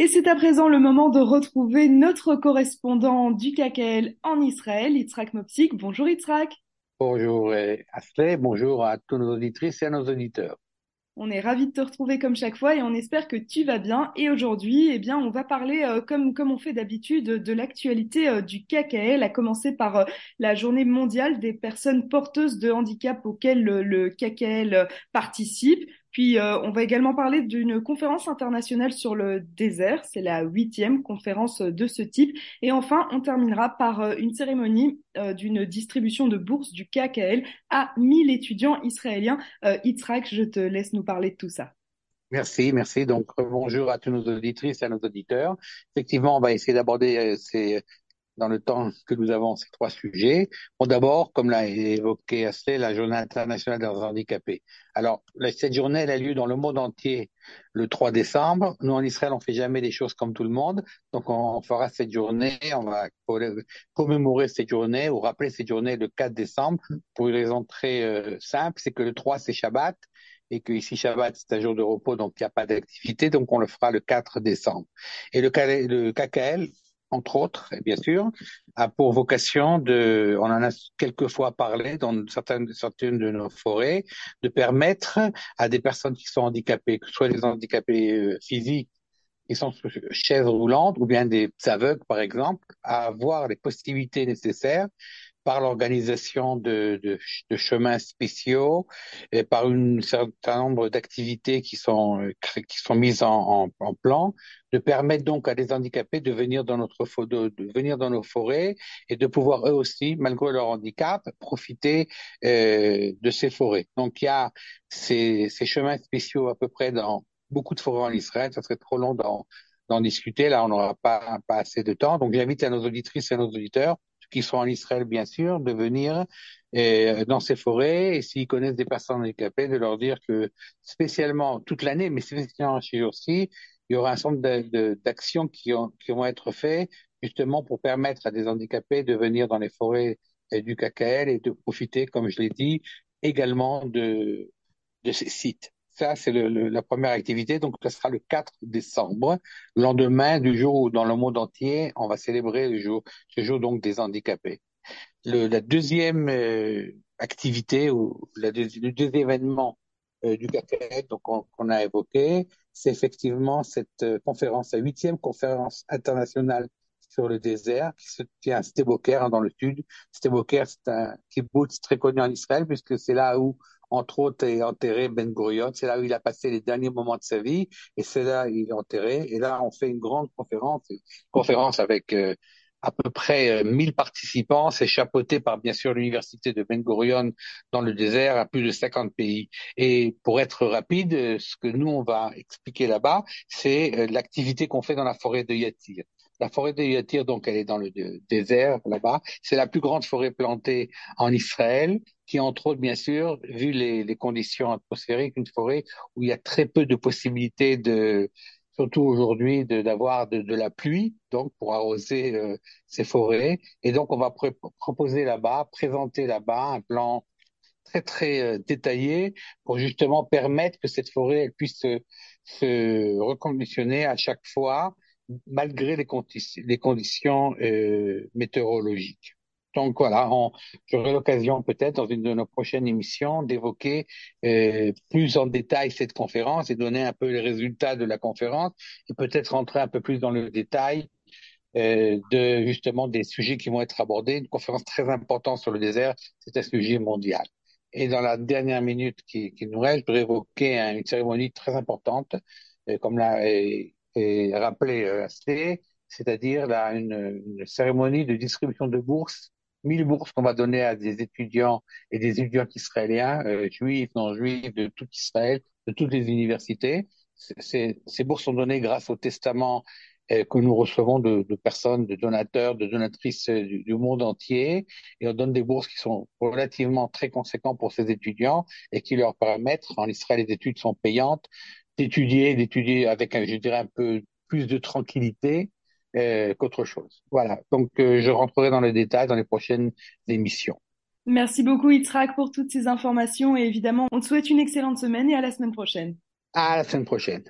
Et c'est à présent le moment de retrouver notre correspondant du KKL en Israël, Yitzhak Mopsik. Bonjour Yitzhak. Bonjour Asley, bonjour à tous nos auditrices et à nos auditeurs. On est ravis de te retrouver comme chaque fois et on espère que tu vas bien. Et aujourd'hui, eh bien, on va parler, euh, comme, comme on fait d'habitude, de l'actualité euh, du KKL, à commencer par euh, la journée mondiale des personnes porteuses de handicap auxquelles le, le KKL participe. Puis euh, on va également parler d'une conférence internationale sur le désert, c'est la huitième conférence de ce type. Et enfin, on terminera par euh, une cérémonie euh, d'une distribution de bourses du KKL à 1000 étudiants israéliens. Itzrak, je te laisse nous parler de tout ça. Merci, merci. Donc bonjour à tous nos auditrices et à nos auditeurs. Effectivement, on va essayer d'aborder ces dans le temps que nous avons ces trois sujets. Bon, d'abord, comme l'a évoqué Asley, la journée internationale des handicapés. Alors, cette journée, elle a lieu dans le monde entier le 3 décembre. Nous, en Israël, on fait jamais des choses comme tout le monde. Donc, on, fera cette journée, on va commémorer cette journée ou rappeler cette journée le 4 décembre pour une raison très euh, simple, c'est que le 3, c'est Shabbat et que ici Shabbat c'est un jour de repos donc il n'y a pas d'activité donc on le fera le 4 décembre. Et le, le KKL entre autres, bien sûr, a pour vocation de, on en a quelquefois parlé dans certaines, certaines de nos forêts, de permettre à des personnes qui sont handicapées, que ce soit des handicapés euh, physiques, qui sont sur chaise roulante, ou bien des aveugles, par exemple, à avoir les possibilités nécessaires par l'organisation de, de, de, chemins spéciaux et par un certain nombre d'activités qui sont euh, qui sont mises en, en, en, plan, de permettre donc à des handicapés de venir dans notre de, de, venir dans nos forêts et de pouvoir eux aussi, malgré leur handicap, profiter euh, de ces forêts. Donc il y a ces, ces chemins spéciaux à peu près dans beaucoup de forêts en Israël. Ça serait trop long d'en discuter. Là, on n'aura pas, pas assez de temps. Donc, j'invite à nos auditrices et à nos auditeurs qui sont en Israël, bien sûr, de venir euh, dans ces forêts et s'ils connaissent des personnes handicapées, de leur dire que spécialement toute l'année, mais spécialement chez aussi, il y aura un certain nombre d'actions qui, qui vont être faites justement pour permettre à des handicapés de venir dans les forêts euh, du KKL et de profiter, comme je l'ai dit, également de, de ces sites. Ça, c'est la première activité. Donc, ce sera le 4 décembre, lendemain du jour où, dans le monde entier, on va célébrer le jour, ce jour donc des handicapés. La deuxième euh, activité ou la le deuxième événement euh, du café donc qu'on a évoqué, c'est effectivement cette euh, conférence, la huitième conférence internationale sur le désert qui se tient à Steboker dans le sud. Steboker, c'est un kibbutz très connu en Israël puisque c'est là où entre autres, est enterré Ben Gurion. C'est là où il a passé les derniers moments de sa vie, et c'est là où il est enterré. Et là, on fait une grande conférence, une conférence avec euh, à peu près 1000 euh, participants. C'est chapeauté par, bien sûr, l'université de Ben Gurion dans le désert, à plus de 50 pays. Et pour être rapide, euh, ce que nous, on va expliquer là-bas, c'est l'activité qu'on fait dans la forêt de Yatir. La forêt de Yatir, donc, elle est dans le désert là-bas. C'est la plus grande forêt plantée en Israël, qui entre autres, bien sûr, vu les, conditions atmosphériques, une forêt où il y a très peu de possibilités de, surtout aujourd'hui, d'avoir de, de, la pluie, donc pour arroser euh, ces forêts. Et donc, on va proposer là-bas, présenter là-bas un plan très très euh, détaillé pour justement permettre que cette forêt elle puisse se, se reconditionner à chaque fois malgré les, conditions euh, météorologiques. Donc voilà, j'aurai l'occasion peut-être dans une de nos prochaines émissions d'évoquer euh, plus en détail cette conférence et donner un peu les résultats de la conférence et peut-être rentrer un peu plus dans le détail euh, de justement des sujets qui vont être abordés. Une conférence très importante sur le désert, c'est un sujet mondial. Et dans la dernière minute qui, nous reste, je voudrais évoquer une cérémonie très importante, comme l'a et rappelé euh, c'est-à-dire là une, une, cérémonie de distribution de bourses, 1000 bourses qu'on va donner à des étudiants et des étudiants israéliens, euh, juifs, non juifs, de tout Israël, de toutes les universités. Ces, ces bourses sont données grâce au testament euh, que nous recevons de, de, personnes, de donateurs, de donatrices euh, du, du, monde entier, et on donne des bourses qui sont relativement très conséquentes pour ces étudiants et qui leur permettent, en Israël les études sont payantes, d'étudier, d'étudier avec, je dirais, un peu plus de tranquillité euh, qu'autre chose. Voilà. Donc, euh, je rentrerai dans les détails dans les prochaines émissions. Merci beaucoup, Itzrak, pour toutes ces informations. Et évidemment, on te souhaite une excellente semaine et à la semaine prochaine. À la semaine prochaine.